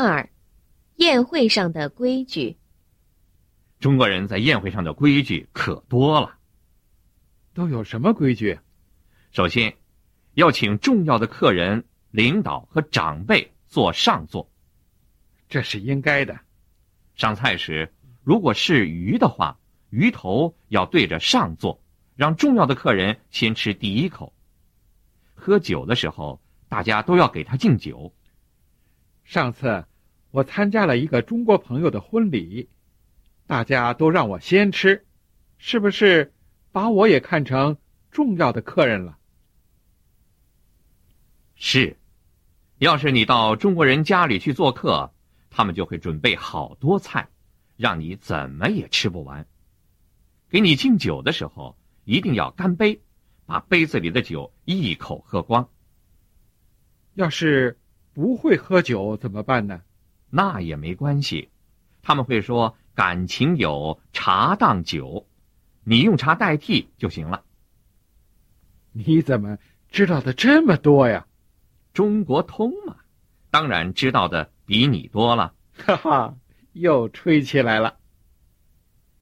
二，宴会上的规矩。中国人在宴会上的规矩可多了。都有什么规矩？首先，要请重要的客人、领导和长辈坐上座，这是应该的。上菜时，如果是鱼的话，鱼头要对着上座，让重要的客人先吃第一口。喝酒的时候，大家都要给他敬酒。上次我参加了一个中国朋友的婚礼，大家都让我先吃，是不是把我也看成重要的客人了？是，要是你到中国人家里去做客，他们就会准备好多菜，让你怎么也吃不完。给你敬酒的时候，一定要干杯，把杯子里的酒一口喝光。要是不会喝酒怎么办呢？那也没关系，他们会说感情有茶当酒，你用茶代替就行了。你怎么知道的这么多呀？中国通嘛，当然知道的比你多了。哈哈，又吹起来了。